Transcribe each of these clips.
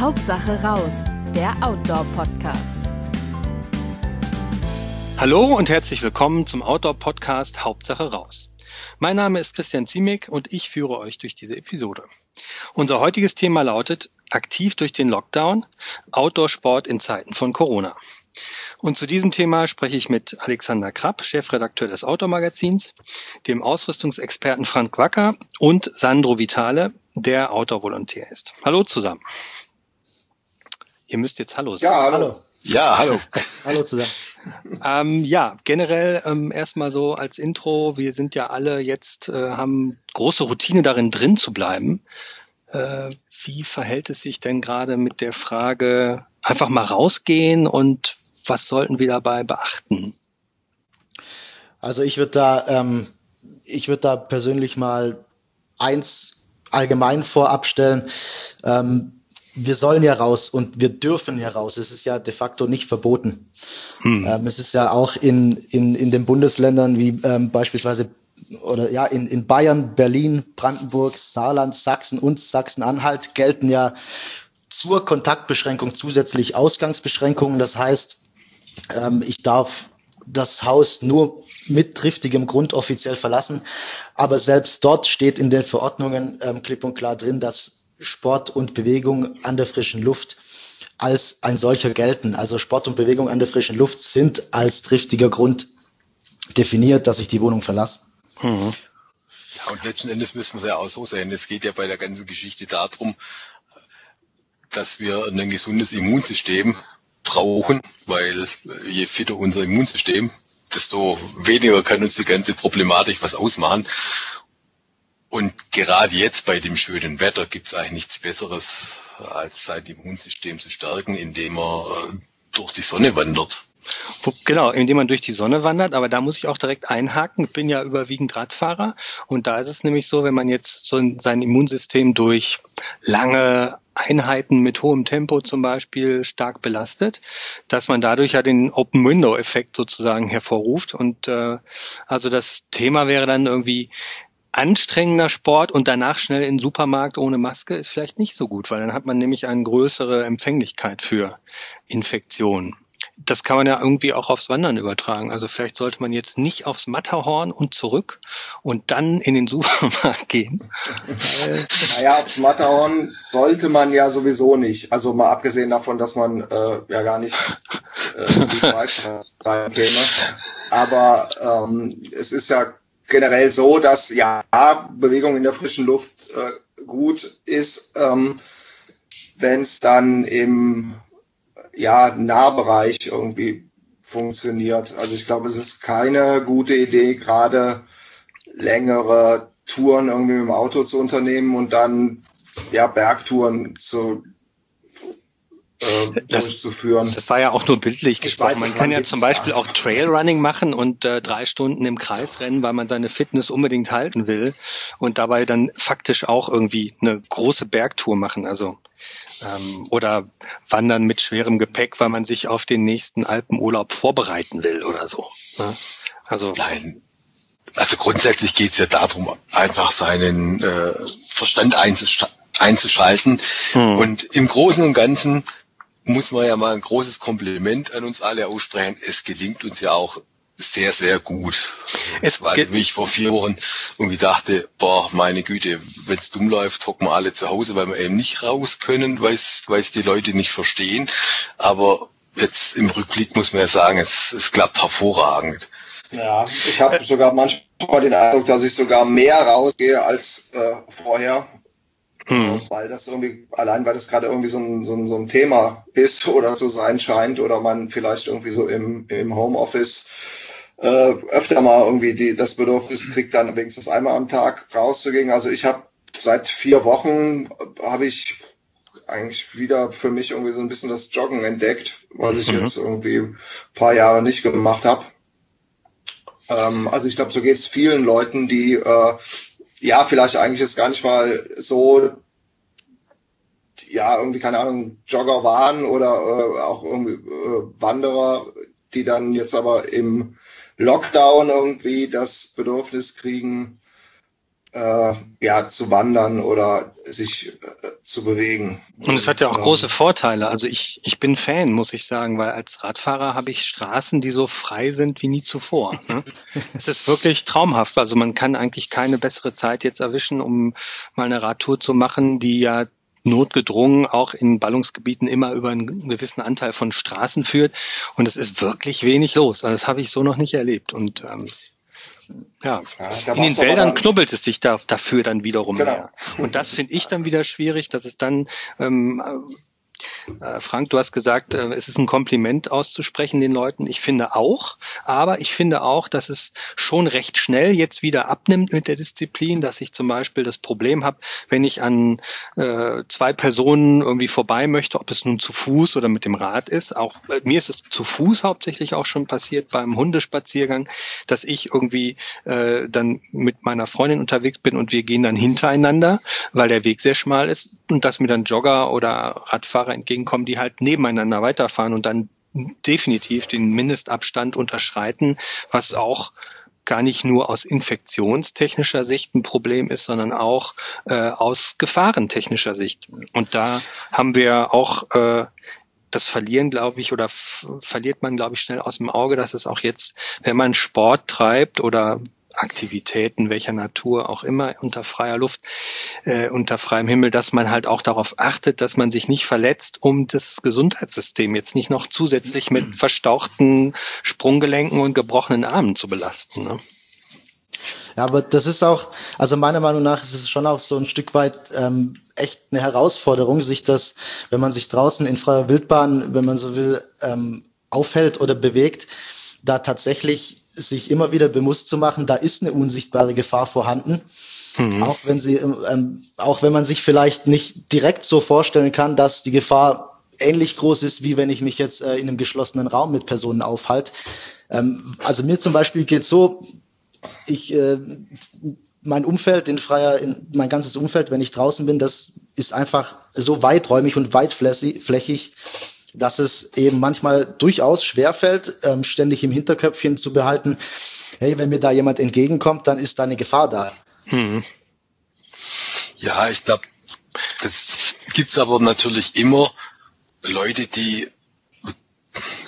Hauptsache raus, der Outdoor-Podcast. Hallo und herzlich willkommen zum Outdoor-Podcast Hauptsache raus. Mein Name ist Christian Ziemek und ich führe euch durch diese Episode. Unser heutiges Thema lautet Aktiv durch den Lockdown, Outdoor-Sport in Zeiten von Corona. Und zu diesem Thema spreche ich mit Alexander Krapp, Chefredakteur des Outdoor-Magazins, dem Ausrüstungsexperten Frank Wacker und Sandro Vitale, der Outdoor-Volontär ist. Hallo zusammen. Ihr müsst jetzt Hallo sagen. Ja, hallo. Ja, hallo. hallo zusammen. Ähm, ja, generell ähm, erstmal so als Intro. Wir sind ja alle jetzt, äh, haben große Routine darin drin zu bleiben. Äh, wie verhält es sich denn gerade mit der Frage, einfach mal rausgehen und was sollten wir dabei beachten? Also ich würde da, ähm, ich würde da persönlich mal eins allgemein vorab stellen. Ähm, wir sollen ja raus und wir dürfen ja raus. Es ist ja de facto nicht verboten. Hm. Ähm, es ist ja auch in, in, in den Bundesländern wie ähm, beispielsweise oder ja in, in Bayern, Berlin, Brandenburg, Saarland, Sachsen und Sachsen-Anhalt gelten ja zur Kontaktbeschränkung zusätzlich Ausgangsbeschränkungen. Das heißt, ähm, ich darf das Haus nur mit triftigem Grund offiziell verlassen. Aber selbst dort steht in den Verordnungen ähm, klipp und klar drin, dass Sport und Bewegung an der frischen Luft als ein solcher gelten. Also Sport und Bewegung an der frischen Luft sind als triftiger Grund definiert, dass ich die Wohnung verlasse. Mhm. Ja, und letzten Endes müssen wir es ja auch so sehen. Es geht ja bei der ganzen Geschichte darum, dass wir ein gesundes Immunsystem brauchen, weil je fitter unser Immunsystem, desto weniger kann uns die ganze Problematik was ausmachen. Und gerade jetzt bei dem schönen Wetter gibt es eigentlich nichts Besseres, als sein Immunsystem zu stärken, indem er äh, durch die Sonne wandert. Genau, indem man durch die Sonne wandert, aber da muss ich auch direkt einhaken. Ich bin ja überwiegend Radfahrer und da ist es nämlich so, wenn man jetzt so sein Immunsystem durch lange Einheiten mit hohem Tempo zum Beispiel stark belastet, dass man dadurch ja den Open Window Effekt sozusagen hervorruft. Und äh, also das Thema wäre dann irgendwie anstrengender Sport und danach schnell in den Supermarkt ohne Maske ist vielleicht nicht so gut, weil dann hat man nämlich eine größere Empfänglichkeit für Infektionen. Das kann man ja irgendwie auch aufs Wandern übertragen. Also vielleicht sollte man jetzt nicht aufs Matterhorn und zurück und dann in den Supermarkt gehen. naja, aufs Matterhorn sollte man ja sowieso nicht. Also mal abgesehen davon, dass man äh, ja gar nicht äh, die Schweiz reinkäme. Aber ähm, es ist ja generell so, dass ja Bewegung in der frischen Luft äh, gut ist, ähm, wenn es dann im ja, Nahbereich irgendwie funktioniert. Also ich glaube, es ist keine gute Idee, gerade längere Touren irgendwie mit dem Auto zu unternehmen und dann ja Bergtouren zu äh, das, durchzuführen. Das war ja auch nur bildlich gesprochen. Weiß, man kann ja zum Beispiel auch Trailrunning machen und äh, drei Stunden im Kreis rennen, weil man seine Fitness unbedingt halten will und dabei dann faktisch auch irgendwie eine große Bergtour machen. Also ähm, oder wandern mit schwerem Gepäck, weil man sich auf den nächsten Alpenurlaub vorbereiten will oder so. Ne? Also Nein. Also grundsätzlich geht es ja darum, einfach seinen äh, Verstand einzusch einzuschalten. Hm. Und im Großen und Ganzen muss man ja mal ein großes Kompliment an uns alle aussprechen. Es gelingt uns ja auch sehr, sehr gut. Es also, wie ich vor vier Wochen irgendwie dachte, boah, meine Güte, wenn es dumm läuft, hocken wir alle zu Hause, weil wir eben nicht raus können, weil es die Leute nicht verstehen. Aber jetzt im Rückblick muss man ja sagen, es, es klappt hervorragend. Ja, ich habe sogar manchmal den Eindruck, dass ich sogar mehr rausgehe als äh, vorher. Hm. Weil das irgendwie, allein weil das gerade irgendwie so ein, so, ein, so ein Thema ist oder zu sein scheint oder man vielleicht irgendwie so im, im Homeoffice äh, öfter mal irgendwie die, das Bedürfnis kriegt, dann wenigstens einmal am Tag rauszugehen. Also ich habe seit vier Wochen habe ich eigentlich wieder für mich irgendwie so ein bisschen das Joggen entdeckt, was ich mhm. jetzt irgendwie ein paar Jahre nicht gemacht habe. Ähm, also ich glaube, so geht es vielen Leuten, die äh, ja, vielleicht eigentlich ist gar nicht mal so, ja, irgendwie, keine Ahnung, Jogger waren oder äh, auch irgendwie äh, Wanderer, die dann jetzt aber im Lockdown irgendwie das Bedürfnis kriegen, äh, ja, zu wandern oder sich äh, zu bewegen. Und es hat ja auch ähm, große Vorteile. Also ich, ich bin Fan, muss ich sagen, weil als Radfahrer habe ich Straßen, die so frei sind wie nie zuvor. Ne? es ist wirklich traumhaft. Also man kann eigentlich keine bessere Zeit jetzt erwischen, um mal eine Radtour zu machen, die ja notgedrungen auch in Ballungsgebieten immer über einen gewissen Anteil von Straßen führt. Und es ist wirklich wenig los. Also das habe ich so noch nicht erlebt. Und ähm, ja, ja in den Wäldern knubbelt es sich da, dafür dann wiederum genau. mehr. Und das finde ich dann wieder schwierig, dass es dann ähm, äh, Frank, du hast gesagt, äh, es ist ein Kompliment auszusprechen den Leuten. Ich finde auch, aber ich finde auch, dass es schon recht schnell jetzt wieder abnimmt mit der Disziplin, dass ich zum Beispiel das Problem habe, wenn ich an äh, zwei Personen irgendwie vorbei möchte, ob es nun zu Fuß oder mit dem Rad ist. Auch äh, mir ist es zu Fuß hauptsächlich auch schon passiert beim Hundespaziergang, dass ich irgendwie äh, dann mit meiner Freundin unterwegs bin und wir gehen dann hintereinander, weil der Weg sehr schmal ist und dass mir dann Jogger oder Radfahrer entgegen entgegenkommen, die halt nebeneinander weiterfahren und dann definitiv den Mindestabstand unterschreiten, was auch gar nicht nur aus infektionstechnischer Sicht ein Problem ist, sondern auch äh, aus gefahrentechnischer Sicht. Und da haben wir auch äh, das Verlieren, glaube ich, oder verliert man, glaube ich, schnell aus dem Auge, dass es auch jetzt, wenn man Sport treibt oder Aktivitäten welcher Natur auch immer unter freier Luft, äh, unter freiem Himmel, dass man halt auch darauf achtet, dass man sich nicht verletzt, um das Gesundheitssystem jetzt nicht noch zusätzlich mit verstauchten Sprunggelenken und gebrochenen Armen zu belasten. Ne? Ja, aber das ist auch, also meiner Meinung nach ist es schon auch so ein Stück weit ähm, echt eine Herausforderung, sich das, wenn man sich draußen in freier Wildbahn, wenn man so will, ähm, aufhält oder bewegt, da tatsächlich sich immer wieder bewusst zu machen, da ist eine unsichtbare Gefahr vorhanden. Mhm. Auch wenn sie, ähm, auch wenn man sich vielleicht nicht direkt so vorstellen kann, dass die Gefahr ähnlich groß ist, wie wenn ich mich jetzt äh, in einem geschlossenen Raum mit Personen aufhalte. Ähm, also mir zum Beispiel geht so, ich, äh, mein Umfeld, in freier, in, mein ganzes Umfeld, wenn ich draußen bin, das ist einfach so weiträumig und weitflächig, dass es eben manchmal durchaus schwerfällt, ähm, ständig im Hinterköpfchen zu behalten, hey, wenn mir da jemand entgegenkommt, dann ist da eine Gefahr da. Hm. Ja, ich glaube, das gibt's aber natürlich immer Leute, die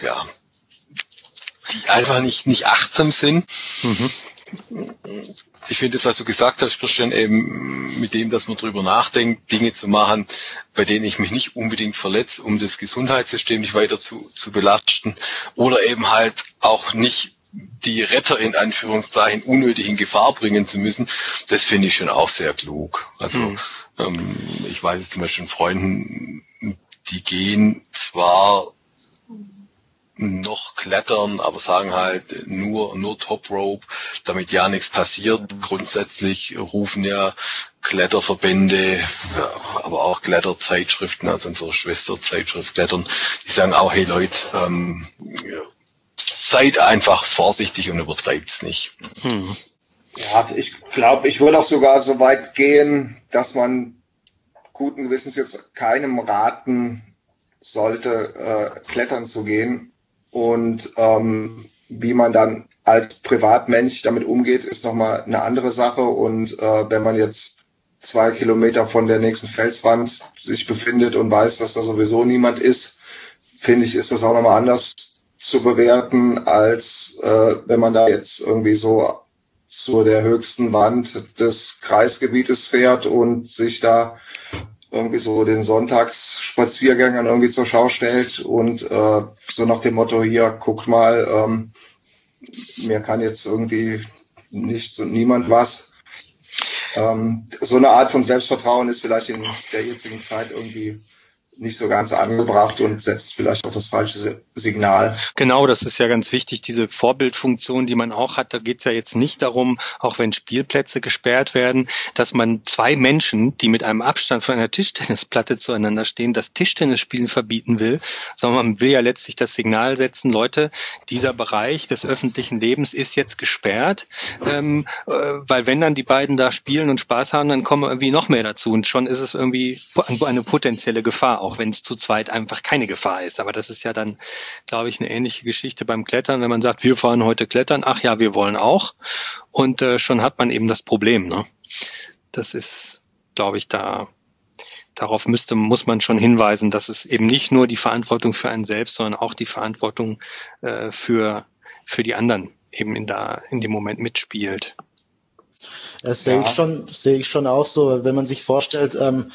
ja, die einfach nicht, nicht achtsam sind. Mhm ich finde das, was du gesagt hast, Christian, eben mit dem, dass man drüber nachdenkt, Dinge zu machen, bei denen ich mich nicht unbedingt verletze, um das Gesundheitssystem nicht weiter zu, zu belasten oder eben halt auch nicht die Retter in Anführungszeichen unnötig in Gefahr bringen zu müssen, das finde ich schon auch sehr klug. Also mhm. ähm, ich weiß zum Beispiel von Freunden, die gehen zwar noch klettern, aber sagen halt nur, nur Top Rope, damit ja nichts passiert. Grundsätzlich rufen ja Kletterverbände, aber auch Kletterzeitschriften, also unsere Schwesterzeitschrift Klettern, die sagen auch, hey Leute, ähm, seid einfach vorsichtig und übertreibt's nicht. Hm. Ja, ich glaube, ich würde auch sogar so weit gehen, dass man guten Gewissens jetzt keinem raten sollte, äh, klettern zu gehen, und ähm, wie man dann als Privatmensch damit umgeht, ist nochmal eine andere Sache. Und äh, wenn man jetzt zwei Kilometer von der nächsten Felswand sich befindet und weiß, dass da sowieso niemand ist, finde ich, ist das auch nochmal anders zu bewerten, als äh, wenn man da jetzt irgendwie so zu der höchsten Wand des Kreisgebietes fährt und sich da irgendwie so den Sonntagsspaziergängern irgendwie zur Schau stellt und äh, so nach dem Motto, hier, guckt mal, ähm, mir kann jetzt irgendwie nichts und niemand was. Ähm, so eine Art von Selbstvertrauen ist vielleicht in der jetzigen Zeit irgendwie nicht so ganz angebracht und setzt vielleicht auch das falsche Signal. Genau, das ist ja ganz wichtig, diese Vorbildfunktion, die man auch hat. Da geht es ja jetzt nicht darum, auch wenn Spielplätze gesperrt werden, dass man zwei Menschen, die mit einem Abstand von einer Tischtennisplatte zueinander stehen, das Tischtennisspielen verbieten will, sondern man will ja letztlich das Signal setzen, Leute, dieser Bereich des öffentlichen Lebens ist jetzt gesperrt, ähm, äh, weil wenn dann die beiden da spielen und Spaß haben, dann kommen irgendwie noch mehr dazu und schon ist es irgendwie eine potenzielle Gefahr auch wenn es zu zweit einfach keine Gefahr ist. Aber das ist ja dann, glaube ich, eine ähnliche Geschichte beim Klettern, wenn man sagt, wir fahren heute klettern, ach ja, wir wollen auch. Und äh, schon hat man eben das Problem. Ne? Das ist, glaube ich, da darauf müsste, muss man schon hinweisen, dass es eben nicht nur die Verantwortung für einen selbst, sondern auch die Verantwortung äh, für, für die anderen eben in, da, in dem Moment mitspielt. Das sehe ja. ich schon, sehe ich schon auch so, wenn man sich vorstellt, ähm,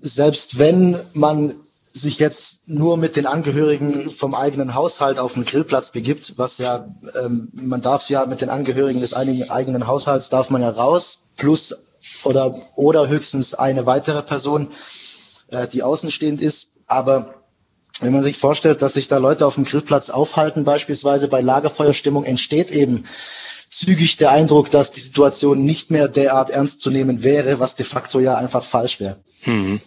selbst wenn man sich jetzt nur mit den Angehörigen vom eigenen Haushalt auf den Grillplatz begibt, was ja, ähm, man darf ja mit den Angehörigen des eigenen Haushalts darf man ja raus, plus oder, oder höchstens eine weitere Person, äh, die außenstehend ist. Aber wenn man sich vorstellt, dass sich da Leute auf dem Grillplatz aufhalten, beispielsweise bei Lagerfeuerstimmung, entsteht eben zügig der Eindruck, dass die Situation nicht mehr derart ernst zu nehmen wäre, was de facto ja einfach falsch wäre. Mhm.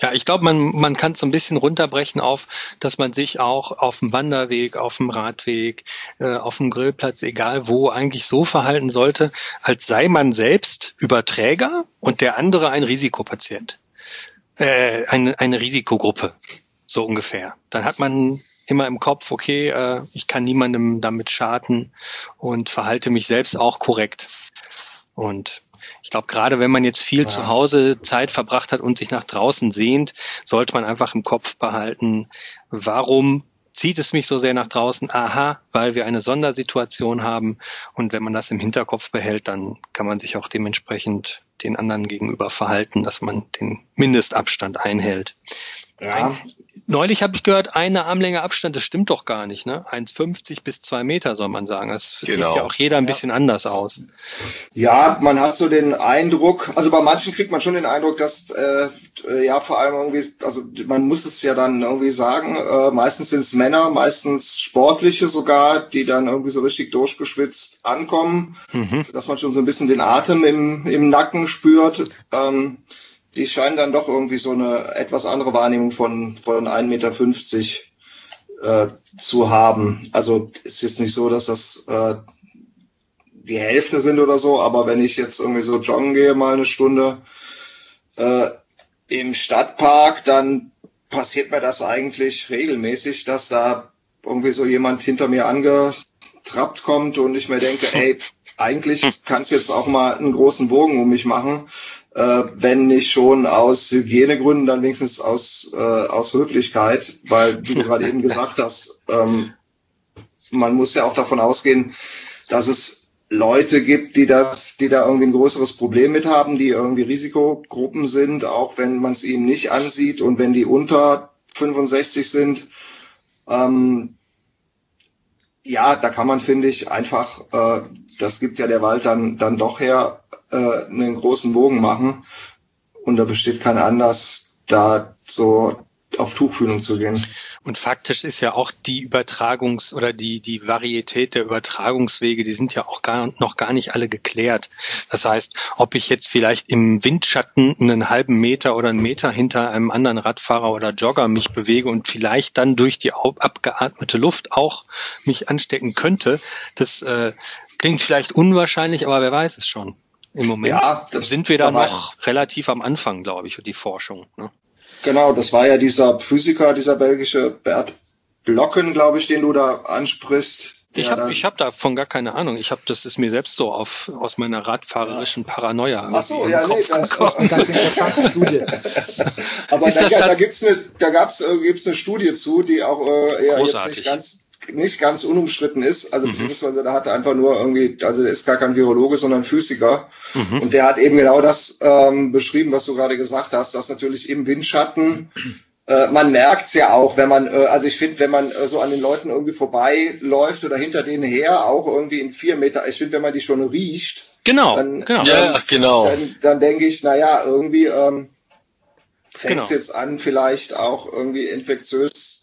Ja, ich glaube, man, man kann es so ein bisschen runterbrechen auf, dass man sich auch auf dem Wanderweg, auf dem Radweg, äh, auf dem Grillplatz, egal wo, eigentlich so verhalten sollte, als sei man selbst Überträger und der andere ein Risikopatient. Äh, eine, eine Risikogruppe, so ungefähr. Dann hat man immer im Kopf, okay, äh, ich kann niemandem damit schaden und verhalte mich selbst auch korrekt. Und ich glaube, gerade wenn man jetzt viel ja. zu Hause Zeit verbracht hat und sich nach draußen sehnt, sollte man einfach im Kopf behalten, warum zieht es mich so sehr nach draußen? Aha, weil wir eine Sondersituation haben. Und wenn man das im Hinterkopf behält, dann kann man sich auch dementsprechend den anderen gegenüber verhalten, dass man den Mindestabstand einhält. Ja. Ein, neulich habe ich gehört, eine Armlänge Abstand, das stimmt doch gar nicht, ne? 1,50 bis zwei Meter soll man sagen. Das genau. sieht ja auch jeder ein bisschen ja. anders aus. Ja, man hat so den Eindruck, also bei manchen kriegt man schon den Eindruck, dass äh, ja vor allem irgendwie, also man muss es ja dann irgendwie sagen, äh, meistens sind es Männer, meistens Sportliche sogar, die dann irgendwie so richtig durchgeschwitzt ankommen, mhm. dass man schon so ein bisschen den Atem im, im Nacken spürt. Ähm, die scheinen dann doch irgendwie so eine etwas andere Wahrnehmung von, von 1,50 Meter äh, zu haben. Also es ist nicht so, dass das äh, die Hälfte sind oder so, aber wenn ich jetzt irgendwie so joggen gehe, mal eine Stunde äh, im Stadtpark, dann passiert mir das eigentlich regelmäßig, dass da irgendwie so jemand hinter mir angetrappt kommt und ich mir denke, ey, eigentlich kannst du jetzt auch mal einen großen Bogen um mich machen äh, wenn nicht schon aus Hygienegründen, dann wenigstens aus, äh, aus Höflichkeit, weil du gerade eben gesagt hast, ähm, man muss ja auch davon ausgehen, dass es Leute gibt, die das, die da irgendwie ein größeres Problem mit haben, die irgendwie Risikogruppen sind, auch wenn man es ihnen nicht ansieht und wenn die unter 65 sind. Ähm, ja, da kann man, finde ich, einfach, äh, das gibt ja der Wald dann, dann doch her, äh, einen großen Bogen machen. Und da besteht kein Anlass, da so auf Tuchfühlung zu gehen. Und faktisch ist ja auch die Übertragungs- oder die, die Varietät der Übertragungswege, die sind ja auch gar, noch gar nicht alle geklärt. Das heißt, ob ich jetzt vielleicht im Windschatten einen halben Meter oder einen Meter hinter einem anderen Radfahrer oder Jogger mich bewege und vielleicht dann durch die abgeatmete Luft auch mich anstecken könnte, das äh, klingt vielleicht unwahrscheinlich, aber wer weiß es schon. Im Moment ja, sind wir da noch relativ am Anfang, glaube ich, die Forschung. Ne? Genau, das war ja dieser Physiker, dieser belgische Bert Blocken, glaube ich, den du da ansprichst. Ich habe ich hab davon gar keine Ahnung. Ich habe das ist mir selbst so auf aus meiner radfahrerischen Paranoia. Ach so, ja, nee, das, das ist eine ganz interessante Studie. Aber da, da gibt's eine, da gab's äh, gibt's eine Studie zu, die auch äh, eher jetzt nicht ganz nicht ganz unumstritten ist. Also mhm. beziehungsweise da hat er einfach nur irgendwie, also der ist gar kein Virologe, sondern Physiker. Mhm. Und der hat eben genau das ähm, beschrieben, was du gerade gesagt hast, dass natürlich im Windschatten äh, man merkt's ja auch, wenn man, äh, also ich finde, wenn man äh, so an den Leuten irgendwie vorbeiläuft oder hinter denen her, auch irgendwie in vier Meter, ich finde, wenn man die schon riecht, genau, dann, genau. Ja, genau. dann, dann denke ich, naja, irgendwie ähm, fängt genau. jetzt an, vielleicht auch irgendwie infektiös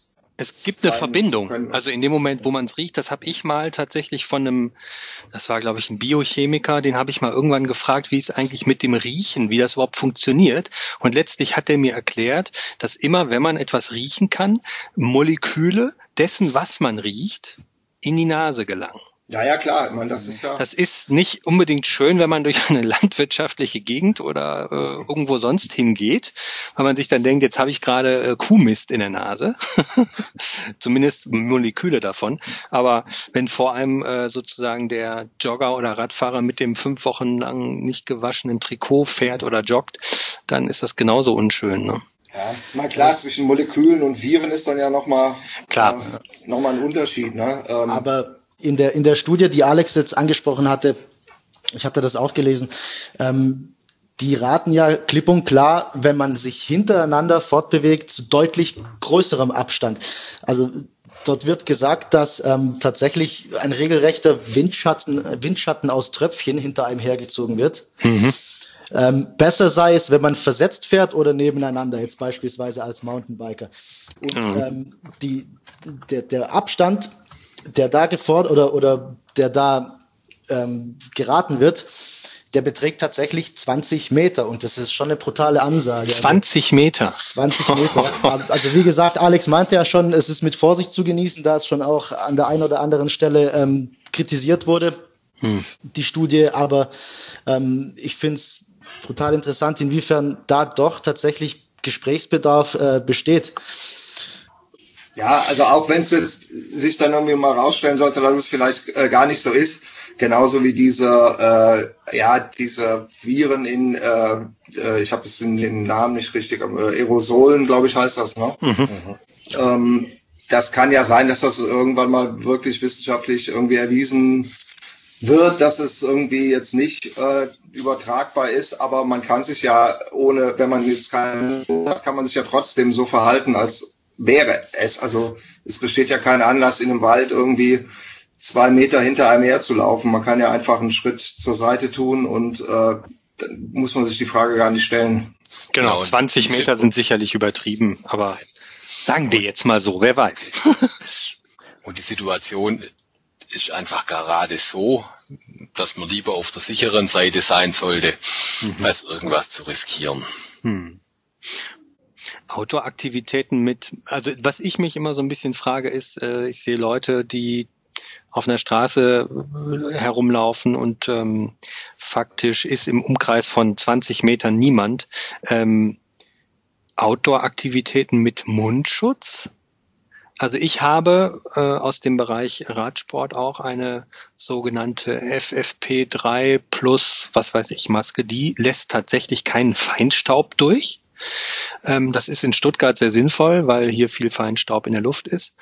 es gibt eine Verbindung. Also in dem Moment, wo man es riecht, das habe ich mal tatsächlich von einem, das war glaube ich ein Biochemiker, den habe ich mal irgendwann gefragt, wie es eigentlich mit dem Riechen, wie das überhaupt funktioniert. Und letztlich hat er mir erklärt, dass immer, wenn man etwas riechen kann, Moleküle dessen, was man riecht, in die Nase gelangen. Ja, ja, klar. Ich meine, das ist ja. Das ist nicht unbedingt schön, wenn man durch eine landwirtschaftliche Gegend oder äh, irgendwo sonst hingeht, weil man sich dann denkt, jetzt habe ich gerade äh, Kuhmist in der Nase. Zumindest Moleküle davon. Aber wenn vor allem äh, sozusagen der Jogger oder Radfahrer mit dem fünf Wochen lang nicht gewaschenen Trikot fährt oder joggt, dann ist das genauso unschön. Ne? Ja, mal klar, das, zwischen Molekülen und Viren ist dann ja nochmal äh, noch ein Unterschied. Ne? Ähm, Aber in der, in der Studie, die Alex jetzt angesprochen hatte, ich hatte das auch gelesen, ähm, die raten ja klipp und klar, wenn man sich hintereinander fortbewegt, zu deutlich größerem Abstand. Also dort wird gesagt, dass ähm, tatsächlich ein regelrechter Windschatten, Windschatten aus Tröpfchen hinter einem hergezogen wird. Mhm. Ähm, besser sei es, wenn man versetzt fährt oder nebeneinander, jetzt beispielsweise als Mountainbiker. Und mhm. ähm, die, der, der Abstand der da gefordert oder, oder der da ähm, geraten wird, der beträgt tatsächlich 20 Meter und das ist schon eine brutale Ansage. 20 Meter. 20 Meter. Also wie gesagt, Alex meinte ja schon, es ist mit Vorsicht zu genießen, da es schon auch an der einen oder anderen Stelle ähm, kritisiert wurde, hm. die Studie. Aber ähm, ich finde es brutal interessant, inwiefern da doch tatsächlich Gesprächsbedarf äh, besteht. Ja, also auch wenn es sich dann irgendwie mal rausstellen sollte, dass es vielleicht äh, gar nicht so ist, genauso wie diese, äh, ja, diese Viren in, äh, äh ich habe es in den Namen nicht richtig, aber Aerosolen, glaube ich, heißt das, ne? Mhm. Ähm, das kann ja sein, dass das irgendwann mal wirklich wissenschaftlich irgendwie erwiesen wird, dass es irgendwie jetzt nicht äh, übertragbar ist, aber man kann sich ja ohne, wenn man jetzt keinen hat, kann man sich ja trotzdem so verhalten, als wäre es. Also es besteht ja kein Anlass, in einem Wald irgendwie zwei Meter hinter einem her zu laufen. Man kann ja einfach einen Schritt zur Seite tun und äh, dann muss man sich die Frage gar nicht stellen. Genau, 20 Meter sind sicherlich übertrieben, aber sagen wir jetzt mal so, wer weiß. Und die Situation ist einfach gerade so, dass man lieber auf der sicheren Seite sein sollte, mhm. als irgendwas zu riskieren. Hm. Outdoor-Aktivitäten mit, also was ich mich immer so ein bisschen frage, ist, äh, ich sehe Leute, die auf einer Straße äh, herumlaufen und ähm, faktisch ist im Umkreis von 20 Metern niemand. Ähm, Outdoor-Aktivitäten mit Mundschutz? Also ich habe äh, aus dem Bereich Radsport auch eine sogenannte FFP3 plus, was weiß ich, Maske. Die lässt tatsächlich keinen Feinstaub durch. Ähm, das ist in Stuttgart sehr sinnvoll, weil hier viel Feinstaub in der Luft ist.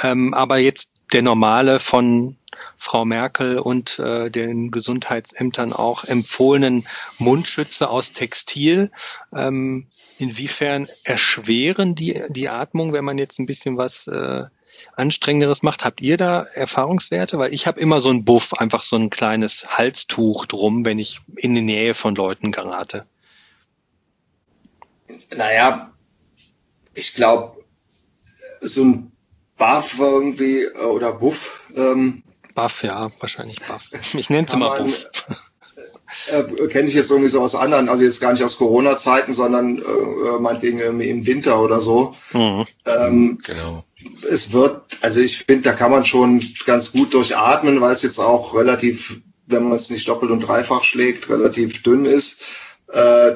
Ähm, aber jetzt der normale von Frau Merkel und äh, den Gesundheitsämtern auch empfohlenen Mundschütze aus Textil. Ähm, inwiefern erschweren die die Atmung, wenn man jetzt ein bisschen was äh, anstrengenderes macht? Habt ihr da Erfahrungswerte? Weil ich habe immer so ein Buff, einfach so ein kleines Halstuch drum, wenn ich in die Nähe von Leuten gerate. Naja, ich glaube, so ein Buff irgendwie äh, oder Buff. Ähm, Buff, ja, wahrscheinlich Buff. Ich nenne es immer Buff. Äh, äh, Kenne ich jetzt irgendwie so aus anderen, also jetzt gar nicht aus Corona-Zeiten, sondern äh, äh meinetwegen im Winter oder so. Mhm. Ähm, genau. Es wird, also ich finde, da kann man schon ganz gut durchatmen, weil es jetzt auch relativ, wenn man es nicht doppelt und dreifach schlägt, relativ dünn ist. Äh,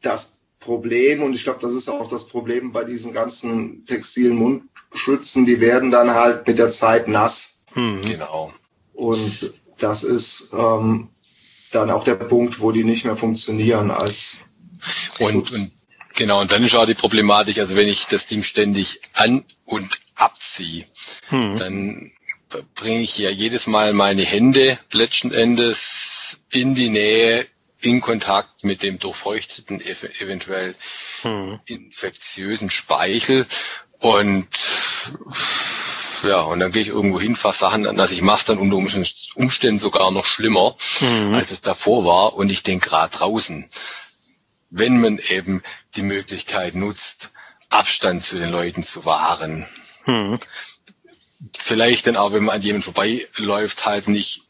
das Problem, und ich glaube, das ist auch das Problem bei diesen ganzen textilen Mundschützen, die werden dann halt mit der Zeit nass. Hm, genau. Und das ist ähm, dann auch der Punkt, wo die nicht mehr funktionieren als und, und genau, und dann ist auch die Problematik, also wenn ich das Ding ständig an und abziehe, hm. dann bringe ich ja jedes Mal meine Hände letzten Endes in die Nähe in Kontakt mit dem durchfeuchteten, eventuell hm. infektiösen Speichel und ja, und dann gehe ich irgendwo hin, fasse Sachen an, also ich mache es dann unter Umständen sogar noch schlimmer, mhm. als es davor war. Und ich denke gerade draußen, wenn man eben die Möglichkeit nutzt, Abstand zu den Leuten zu wahren, mhm. vielleicht dann auch, wenn man an jemanden vorbeiläuft, halt nicht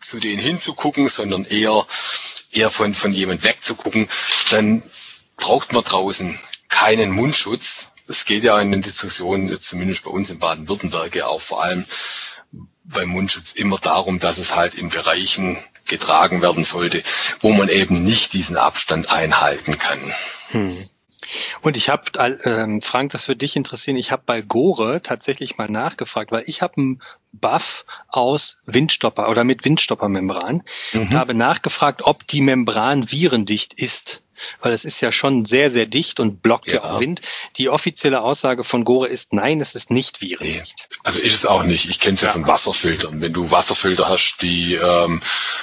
zu denen hinzugucken, sondern eher, eher von, von jemand wegzugucken, dann braucht man draußen keinen Mundschutz. Es geht ja in den Diskussionen, zumindest bei uns in Baden-Württemberg ja auch vor allem beim Mundschutz immer darum, dass es halt in Bereichen getragen werden sollte, wo man eben nicht diesen Abstand einhalten kann. Hm. Und ich habe, ähm, Frank, das würde dich interessieren, ich habe bei Gore tatsächlich mal nachgefragt, weil ich habe einen Buff aus Windstopper oder mit Windstoppermembran. Mhm. und habe nachgefragt, ob die Membran virendicht ist weil es ist ja schon sehr, sehr dicht und blockt ja, ja auch Wind. Die offizielle Aussage von Gore ist, nein, es ist nicht virendicht. Nee, also ist es auch nicht. Ich kenne es ja, ja, von Wasserfiltern. Wenn du Wasserfilter hast, die ähm,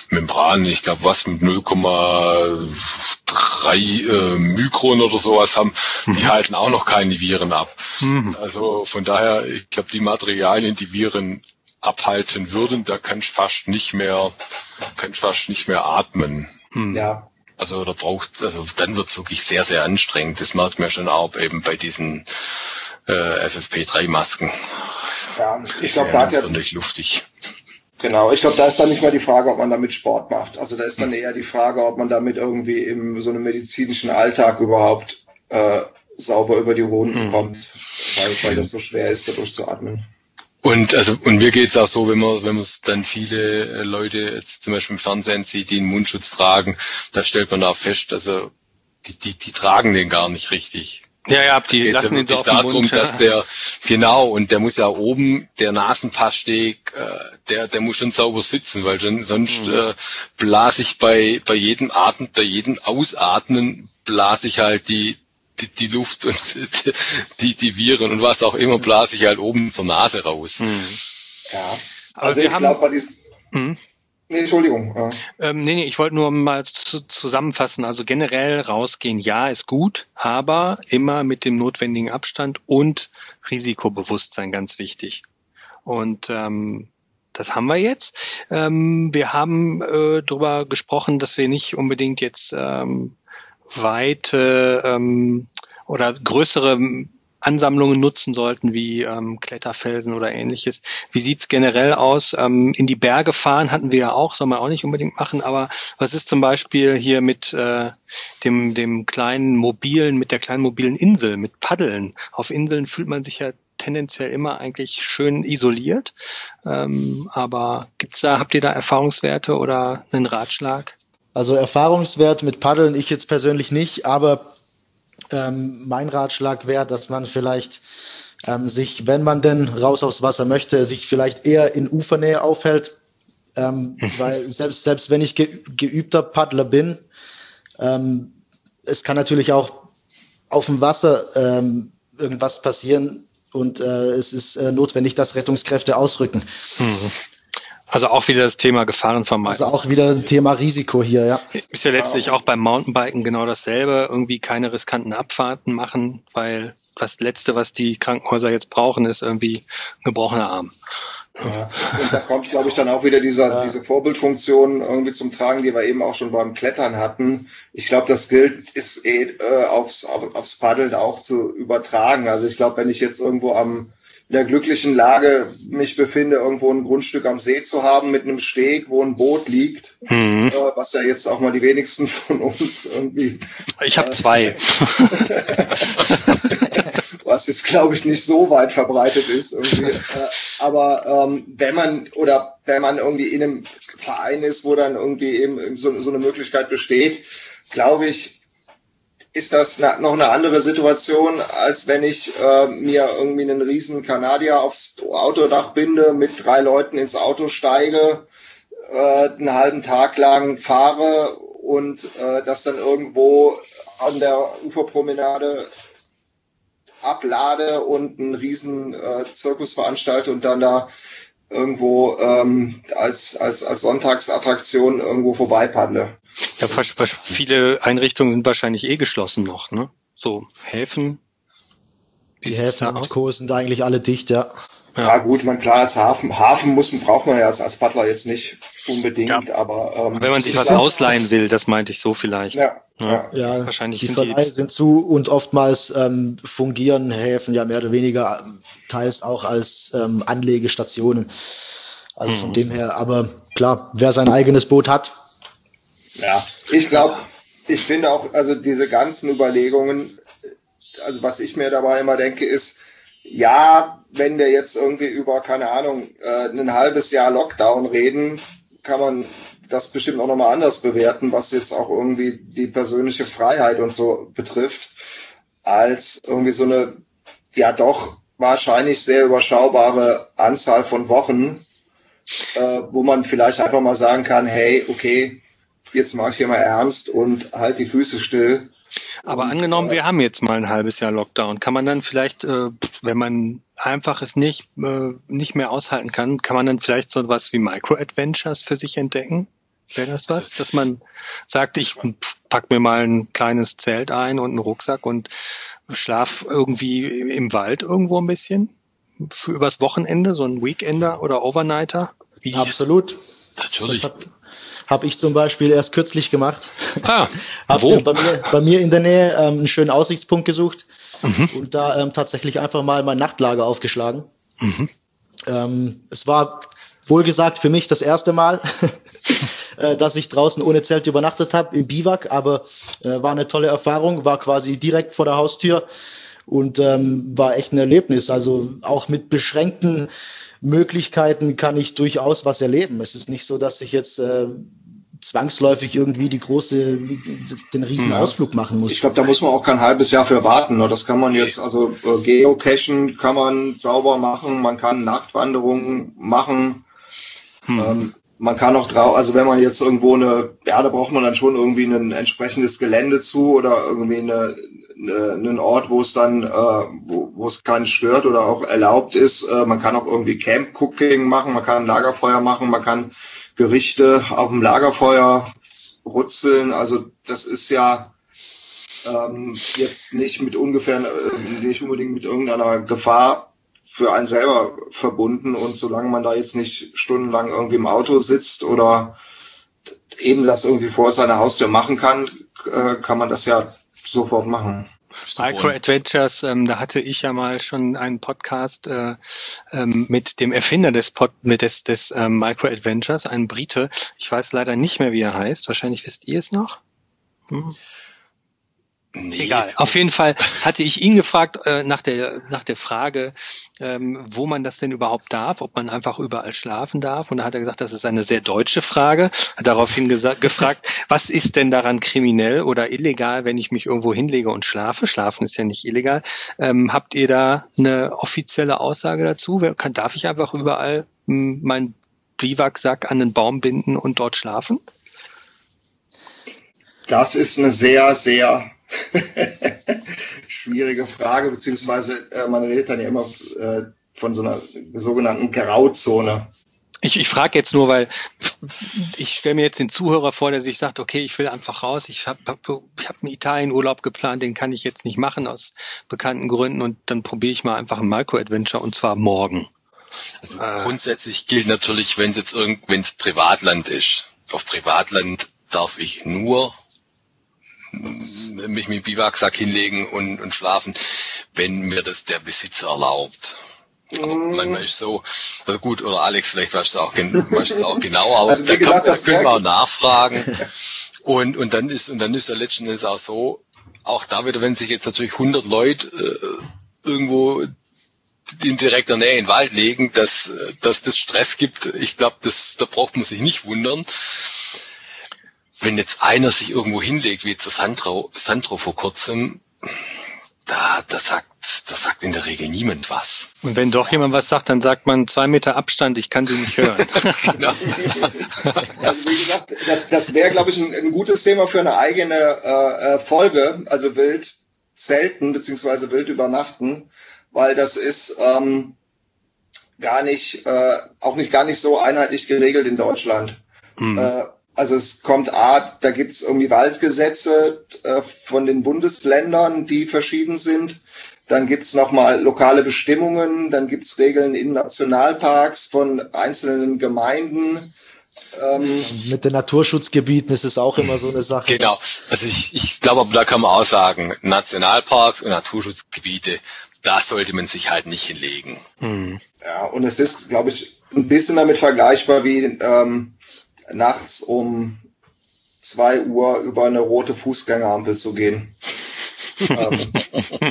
Membran, ich glaube was mit 0,3 äh, Mikron oder sowas haben, mhm. die halten auch noch keine Viren ab. Mhm. Also von daher, ich glaube, die Materialien, die Viren abhalten würden, da kannst fast nicht mehr, kannst fast nicht mehr atmen. Mhm. Ja, also da braucht, also dann wird's wirklich sehr, sehr anstrengend. Das merkt man schon auch eben bei diesen äh, FFP3-Masken. Ja, ich glaube, da hat ja luftig. Genau, ich glaube, da ist dann nicht mal die Frage, ob man damit Sport macht. Also da ist dann hm. eher die Frage, ob man damit irgendwie im so einem medizinischen Alltag überhaupt äh, sauber über die Runden mhm. kommt, weil, weil das so schwer ist, dadurch zu atmen. Und also und mir geht's auch so, wenn man wenn man dann viele äh, Leute jetzt zum Beispiel im Fernsehen sieht, die einen Mundschutz tragen, da stellt man auch fest, also die, die, die tragen den gar nicht richtig. Ja, ja, die Geht's lassen ja ihn so auf darum, Mund, dass der genau und der muss ja oben der Nasenpasssteg, äh, der der muss schon sauber sitzen, weil schon, sonst mhm. äh, blase ich bei bei jedem Atmen, bei jedem Ausatmen blase ich halt die die, die Luft und die, die Viren und was auch immer blase ich halt oben zur Nase raus. Mhm. Ja. Also, also ich glaube, bei diesem. Mhm. Nee, Entschuldigung. Ja. Ähm, nee, nee, ich wollte nur mal zu, zusammenfassen. Also generell rausgehen, ja, ist gut, aber immer mit dem notwendigen Abstand und Risikobewusstsein ganz wichtig. Und ähm, das haben wir jetzt. Ähm, wir haben äh, darüber gesprochen, dass wir nicht unbedingt jetzt ähm, weite ähm, oder größere Ansammlungen nutzen sollten, wie ähm, Kletterfelsen oder ähnliches. Wie sieht's generell aus? Ähm, in die Berge fahren hatten wir ja auch, soll man auch nicht unbedingt machen, aber was ist zum Beispiel hier mit äh, dem, dem kleinen mobilen, mit der kleinen mobilen Insel, mit Paddeln? Auf Inseln fühlt man sich ja tendenziell immer eigentlich schön isoliert. Ähm, aber gibt's da, habt ihr da Erfahrungswerte oder einen Ratschlag? Also Erfahrungswert mit Paddeln ich jetzt persönlich nicht, aber ähm, mein Ratschlag wäre, dass man vielleicht ähm, sich, wenn man denn raus aufs Wasser möchte, sich vielleicht eher in Ufernähe aufhält, ähm, mhm. weil selbst, selbst wenn ich ge geübter Paddler bin, ähm, es kann natürlich auch auf dem Wasser ähm, irgendwas passieren und äh, es ist äh, notwendig, dass Rettungskräfte ausrücken. Mhm. Also auch wieder das Thema Gefahrenvermeidung. Also auch wieder ein Thema Risiko hier, ja. Ist ja letztlich auch beim Mountainbiken genau dasselbe. Irgendwie keine riskanten Abfahrten machen, weil das Letzte, was die Krankenhäuser jetzt brauchen, ist irgendwie ein gebrochener Arm. Ja. Und da kommt, glaube ich, dann auch wieder dieser, ja. diese Vorbildfunktion irgendwie zum Tragen, die wir eben auch schon beim Klettern hatten. Ich glaube, das gilt, ist eh, äh, aufs, auf, aufs Paddeln auch zu übertragen. Also ich glaube, wenn ich jetzt irgendwo am in der glücklichen Lage mich befinde, irgendwo ein Grundstück am See zu haben mit einem Steg, wo ein Boot liegt, mhm. äh, was ja jetzt auch mal die wenigsten von uns irgendwie. Ich habe äh, zwei. was jetzt glaube ich nicht so weit verbreitet ist irgendwie. Äh, aber ähm, wenn man oder wenn man irgendwie in einem Verein ist, wo dann irgendwie eben so, so eine Möglichkeit besteht, glaube ich, ist das noch eine andere Situation, als wenn ich äh, mir irgendwie einen riesen Kanadier aufs Autodach binde, mit drei Leuten ins Auto steige, äh, einen halben Tag lang fahre und äh, das dann irgendwo an der Uferpromenade ablade und einen riesen äh, Zirkus veranstalte und dann da irgendwo ähm, als, als, als Sonntagsattraktion irgendwo vorbeipaddle. Ja, viele Einrichtungen sind wahrscheinlich eh geschlossen noch, ne? So Häfen. Die Häfen und Co. sind eigentlich alle dicht, ja. Ja. ja, gut, man klar als Hafen, Hafen muss, braucht man ja als, als Butler jetzt nicht unbedingt, ja. aber ähm, wenn man sich was ausleihen will, das meinte ich so vielleicht. Ja, ja. ja wahrscheinlich die sind Verleihe die sind zu und oftmals ähm, fungieren Häfen ja mehr oder weniger teils auch als ähm, Anlegestationen. Also mhm. von dem her, aber klar, wer sein eigenes Boot hat, ja, ich glaube, ich finde auch, also diese ganzen Überlegungen, also was ich mir dabei immer denke, ist, ja, wenn wir jetzt irgendwie über, keine Ahnung, äh, ein halbes Jahr Lockdown reden, kann man das bestimmt auch nochmal anders bewerten, was jetzt auch irgendwie die persönliche Freiheit und so betrifft, als irgendwie so eine, ja doch wahrscheinlich sehr überschaubare Anzahl von Wochen, äh, wo man vielleicht einfach mal sagen kann, hey, okay, jetzt mache ich hier mal ernst und halt die Füße still. Aber und, angenommen, äh, wir haben jetzt mal ein halbes Jahr Lockdown, kann man dann vielleicht, äh, wenn man einfach es nicht, äh, nicht mehr aushalten kann, kann man dann vielleicht so was wie Micro-Adventures für sich entdecken? Wäre das was? Dass man sagt, ich pack mir mal ein kleines Zelt ein und einen Rucksack und schlaf irgendwie im Wald irgendwo ein bisschen? Für übers Wochenende, so ein Weekender oder Overnighter? Wie? Absolut. Natürlich. Das habe ich zum Beispiel erst kürzlich gemacht. Ah, wo? Bei mir, bei mir in der Nähe ähm, einen schönen Aussichtspunkt gesucht mhm. und da ähm, tatsächlich einfach mal mein Nachtlager aufgeschlagen. Mhm. Ähm, es war wohlgesagt für mich das erste Mal, äh, dass ich draußen ohne Zelt übernachtet habe im Biwak, aber äh, war eine tolle Erfahrung, war quasi direkt vor der Haustür und ähm, war echt ein Erlebnis. Also auch mit beschränkten Möglichkeiten kann ich durchaus was erleben. Es ist nicht so, dass ich jetzt äh, zwangsläufig irgendwie die große, den riesen Ausflug machen muss. Ich glaube, da muss man auch kein halbes Jahr für warten. Ne? Das kann man jetzt, also äh, Geocachen kann man sauber machen, man kann Nachtwanderungen machen. Hm. Ähm, man kann auch drauf, also wenn man jetzt irgendwo eine, ja, da braucht man dann schon irgendwie ein entsprechendes Gelände zu oder irgendwie eine, eine, einen Ort, wo es dann, äh, wo, wo es keinen stört oder auch erlaubt ist. Äh, man kann auch irgendwie Camp Cooking machen, man kann ein Lagerfeuer machen, man kann Gerichte auf dem Lagerfeuer rutzeln. Also das ist ja ähm, jetzt nicht mit ungefähr, äh, nicht unbedingt mit irgendeiner Gefahr für einen selber verbunden und solange man da jetzt nicht stundenlang irgendwie im Auto sitzt oder eben das irgendwie vor seiner Haustür machen kann, äh, kann man das ja sofort machen. Micro Adventures, ähm, da hatte ich ja mal schon einen Podcast äh, ähm, mit dem Erfinder des, Pod, mit des, des ähm, Micro Adventures, einem Brite. Ich weiß leider nicht mehr, wie er heißt. Wahrscheinlich wisst ihr es noch. Hm. Nee. Egal. Auf jeden Fall hatte ich ihn gefragt äh, nach der nach der Frage, ähm, wo man das denn überhaupt darf, ob man einfach überall schlafen darf. Und da hat er gesagt, das ist eine sehr deutsche Frage. Hat daraufhin gefragt, was ist denn daran kriminell oder illegal, wenn ich mich irgendwo hinlege und schlafe? Schlafen ist ja nicht illegal. Ähm, habt ihr da eine offizielle Aussage dazu? Kann, darf ich einfach überall hm, meinen Biwaksack an den Baum binden und dort schlafen? Das ist eine sehr, sehr Schwierige Frage, beziehungsweise äh, man redet dann ja immer äh, von so einer sogenannten Grauzone. Ich, ich frage jetzt nur, weil ich stelle mir jetzt den Zuhörer vor, der sich sagt, okay, ich will einfach raus, ich habe hab, ich hab einen Italienurlaub geplant, den kann ich jetzt nicht machen aus bekannten Gründen und dann probiere ich mal einfach ein Micro-Adventure und zwar morgen. Also äh, grundsätzlich gilt natürlich, wenn es jetzt irgend, wenn es Privatland ist. Auf Privatland darf ich nur mich mit Biwaksack hinlegen und, und schlafen, wenn mir das der Besitzer erlaubt. Aber mm. manchmal ist so, also gut, oder Alex, vielleicht weißt du es auch, weißt du auch genau, aber also, da, gesagt, kann, da können wir auch nachfragen. und, und dann ist, und dann ist der letzten Endes auch so, auch da wieder, wenn sich jetzt natürlich 100 Leute äh, irgendwo in direkter Nähe in den Wald legen, dass, dass das Stress gibt, ich glaube, das, da braucht man sich nicht wundern wenn jetzt einer sich irgendwo hinlegt, wie jetzt der Sandro, Sandro vor kurzem, da, da sagt, das sagt in der Regel niemand was. Und wenn doch jemand was sagt, dann sagt man zwei Meter Abstand, ich kann sie nicht hören. genau. also wie gesagt, das, das wäre, glaube ich, ein, ein, gutes Thema für eine eigene äh, äh Folge, also wild zelten beziehungsweise wild übernachten, weil das ist ähm, gar nicht, äh, auch nicht gar nicht so einheitlich geregelt in Deutschland. Mhm. Äh, also es kommt A, da gibt es irgendwie Waldgesetze äh, von den Bundesländern, die verschieden sind. Dann gibt es nochmal lokale Bestimmungen, dann gibt es Regeln in Nationalparks von einzelnen Gemeinden. Ähm, Mit den Naturschutzgebieten ist es auch immer so eine Sache. Genau. Also ich, ich glaube, da kann man auch sagen, Nationalparks und Naturschutzgebiete, da sollte man sich halt nicht hinlegen. Hm. Ja, und es ist, glaube ich, ein bisschen damit vergleichbar wie ähm, nachts um zwei Uhr über eine rote Fußgängerampel zu gehen. ähm,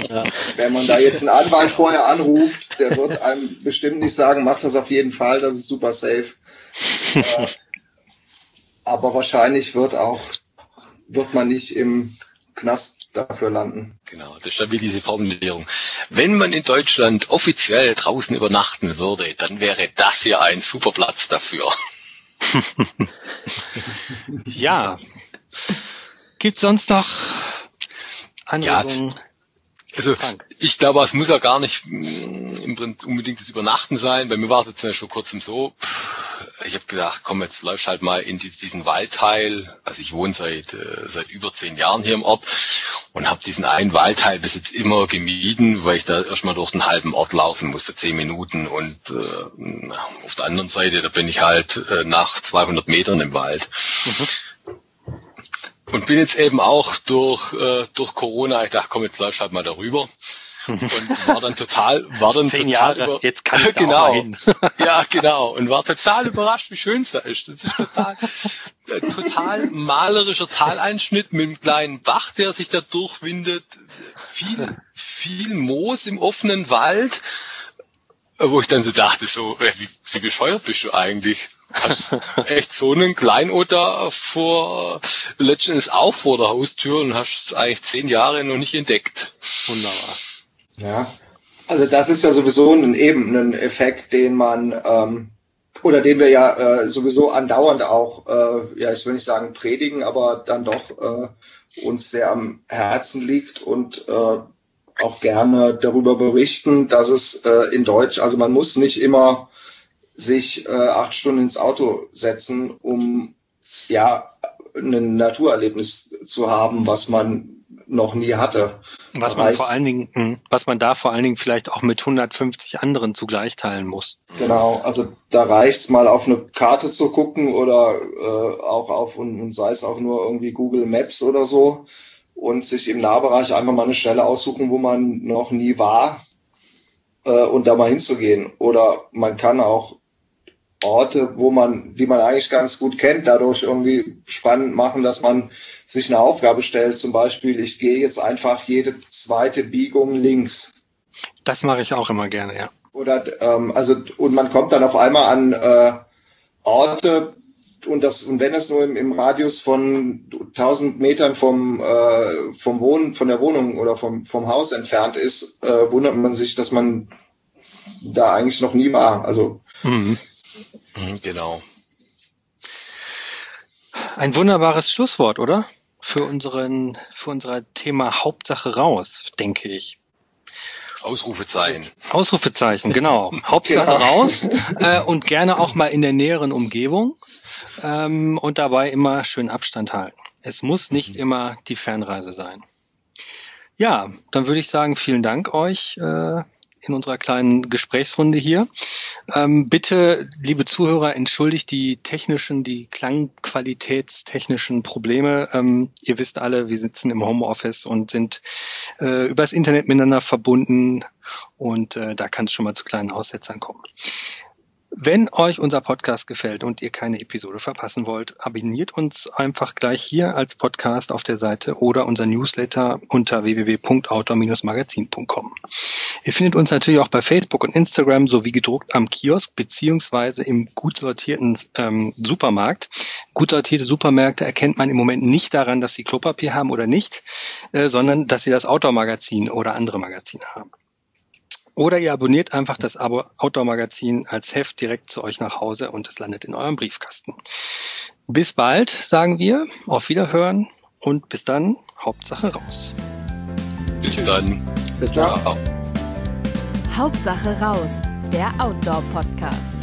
ja. Wenn man da jetzt einen Anwalt vorher anruft, der wird einem bestimmt nicht sagen, mach das auf jeden Fall, das ist super safe. Äh, aber wahrscheinlich wird auch, wird man nicht im Knast dafür landen. Genau, das ist dann wie diese Formulierung. Wenn man in Deutschland offiziell draußen übernachten würde, dann wäre das hier ein super Platz dafür. ja. Gibt sonst noch Anregungen? Ja, also ich glaube, es muss ja gar nicht im Prinzip unbedingt das Übernachten sein. Bei mir war es jetzt ja schon kurzem so. Ich habe gedacht, komm, jetzt läufst halt mal in diesen Waldteil. Also ich wohne seit äh, seit über zehn Jahren hier im Ort und habe diesen einen Waldteil bis jetzt immer gemieden, weil ich da erstmal durch den halben Ort laufen musste, zehn Minuten. Und äh, auf der anderen Seite, da bin ich halt äh, nach 200 Metern im Wald. Mhm. Und bin jetzt eben auch durch, äh, durch Corona, ich dachte, komm, jetzt läufst halt mal darüber. Und war dann total, war dann Zehn total Jahre, über, jetzt kann ich genau, da hin. ja, genau. Und war total überrascht, wie schön es da ist. Das ist total, äh, total malerischer Taleinschnitt mit einem kleinen Bach, der sich da durchwindet. Viel, viel Moos im offenen Wald wo ich dann so dachte, so, äh, wie, wie bescheuert bist du eigentlich? Hast echt so einen Kleinotter vor, letztendlich auch vor der Haustür und hast eigentlich zehn Jahre noch nicht entdeckt. Wunderbar. Ja, also das ist ja sowieso ein, eben ein Effekt, den man, ähm, oder den wir ja äh, sowieso andauernd auch, äh, ja, ich will nicht sagen predigen, aber dann doch äh, uns sehr am Herzen liegt und äh, auch gerne darüber berichten, dass es äh, in Deutsch, also man muss nicht immer sich äh, acht Stunden ins Auto setzen, um ja ein Naturerlebnis zu haben, was man noch nie hatte. Was man vor allen Dingen, hm, was man da vor allen Dingen vielleicht auch mit 150 anderen zugleich teilen muss. Genau, also da reicht's mal auf eine Karte zu gucken oder äh, auch auf und, und sei es auch nur irgendwie Google Maps oder so und sich im Nahbereich einfach mal eine Stelle aussuchen, wo man noch nie war äh, und da mal hinzugehen. Oder man kann auch Orte, wo man, die man eigentlich ganz gut kennt, dadurch irgendwie spannend machen, dass man sich eine Aufgabe stellt. Zum Beispiel, ich gehe jetzt einfach jede zweite Biegung links. Das mache ich auch immer gerne, ja. Oder ähm, also und man kommt dann auf einmal an äh, Orte, und das und wenn es nur im, im Radius von 1000 Metern vom äh, vom Wohnen von der Wohnung oder vom vom Haus entfernt ist, äh, wundert man sich, dass man da eigentlich noch nie war. Also mhm. Mhm. genau. Ein wunderbares Schlusswort, oder? Für unseren für unser Thema Hauptsache raus, denke ich. Ausrufezeichen. Ausrufezeichen, genau. Hauptsache genau. raus äh, und gerne auch mal in der näheren Umgebung ähm, und dabei immer schön Abstand halten. Es muss nicht mhm. immer die Fernreise sein. Ja, dann würde ich sagen, vielen Dank euch äh, in unserer kleinen Gesprächsrunde hier. Ähm, bitte, liebe Zuhörer, entschuldigt die technischen, die klangqualitätstechnischen Probleme. Ähm, ihr wisst alle, wir sitzen im Homeoffice und sind äh, übers Internet miteinander verbunden und äh, da kann es schon mal zu kleinen Aussetzern kommen. Wenn euch unser Podcast gefällt und ihr keine Episode verpassen wollt, abonniert uns einfach gleich hier als Podcast auf der Seite oder unser Newsletter unter www.outdoor-magazin.com. Ihr findet uns natürlich auch bei Facebook und Instagram sowie gedruckt am Kiosk beziehungsweise im gut sortierten ähm, Supermarkt. Gut sortierte Supermärkte erkennt man im Moment nicht daran, dass sie Klopapier haben oder nicht, äh, sondern dass sie das Outdoor-Magazin oder andere Magazine haben. Oder ihr abonniert einfach das Outdoor-Magazin als Heft direkt zu euch nach Hause und es landet in eurem Briefkasten. Bis bald, sagen wir. Auf Wiederhören und bis dann, Hauptsache raus. Bis dann. Bis dann. Hauptsache raus, der Outdoor-Podcast.